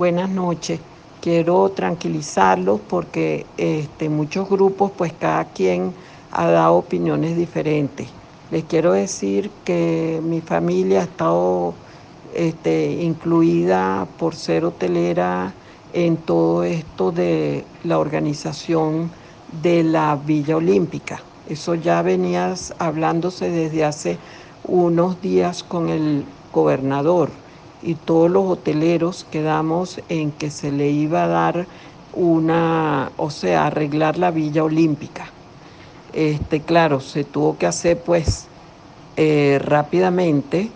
Buenas noches. Quiero tranquilizarlos porque este, muchos grupos, pues cada quien ha dado opiniones diferentes. Les quiero decir que mi familia ha estado este, incluida por ser hotelera en todo esto de la organización de la Villa Olímpica. Eso ya venías hablándose desde hace unos días con el gobernador y todos los hoteleros quedamos en que se le iba a dar una, o sea, arreglar la Villa Olímpica. Este, claro, se tuvo que hacer pues eh, rápidamente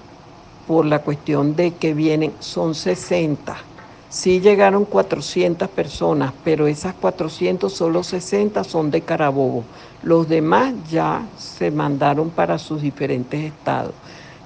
por la cuestión de que vienen, son 60. Sí llegaron 400 personas, pero esas 400, solo 60 son de Carabobo. Los demás ya se mandaron para sus diferentes estados.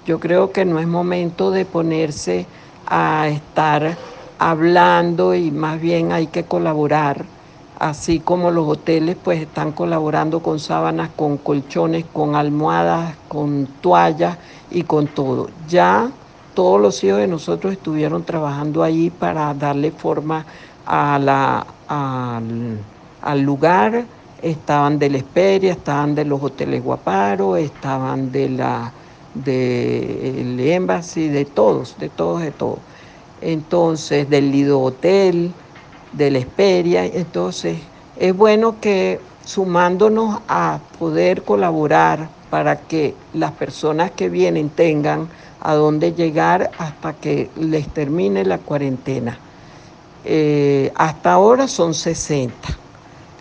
Yo creo que no es momento de ponerse a estar hablando y más bien hay que colaborar, así como los hoteles pues están colaborando con sábanas, con colchones, con almohadas, con toallas y con todo. Ya todos los hijos de nosotros estuvieron trabajando ahí para darle forma a la, al, al lugar, estaban de la Esperia, estaban de los hoteles Guaparo, estaban de la del Embassy, de todos, de todos, de todos. Entonces, del Lido Hotel, de la Esperia. Entonces, es bueno que sumándonos a poder colaborar para que las personas que vienen tengan a dónde llegar hasta que les termine la cuarentena. Eh, hasta ahora son 60.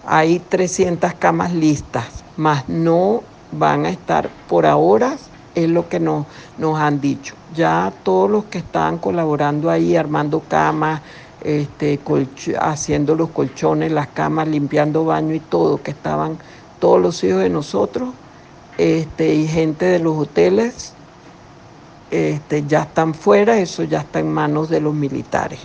Hay 300 camas listas, más no van a estar por ahora es lo que nos, nos han dicho. Ya todos los que estaban colaborando ahí, armando camas, este, haciendo los colchones, las camas, limpiando baño y todo, que estaban todos los hijos de nosotros este, y gente de los hoteles, este, ya están fuera, eso ya está en manos de los militares.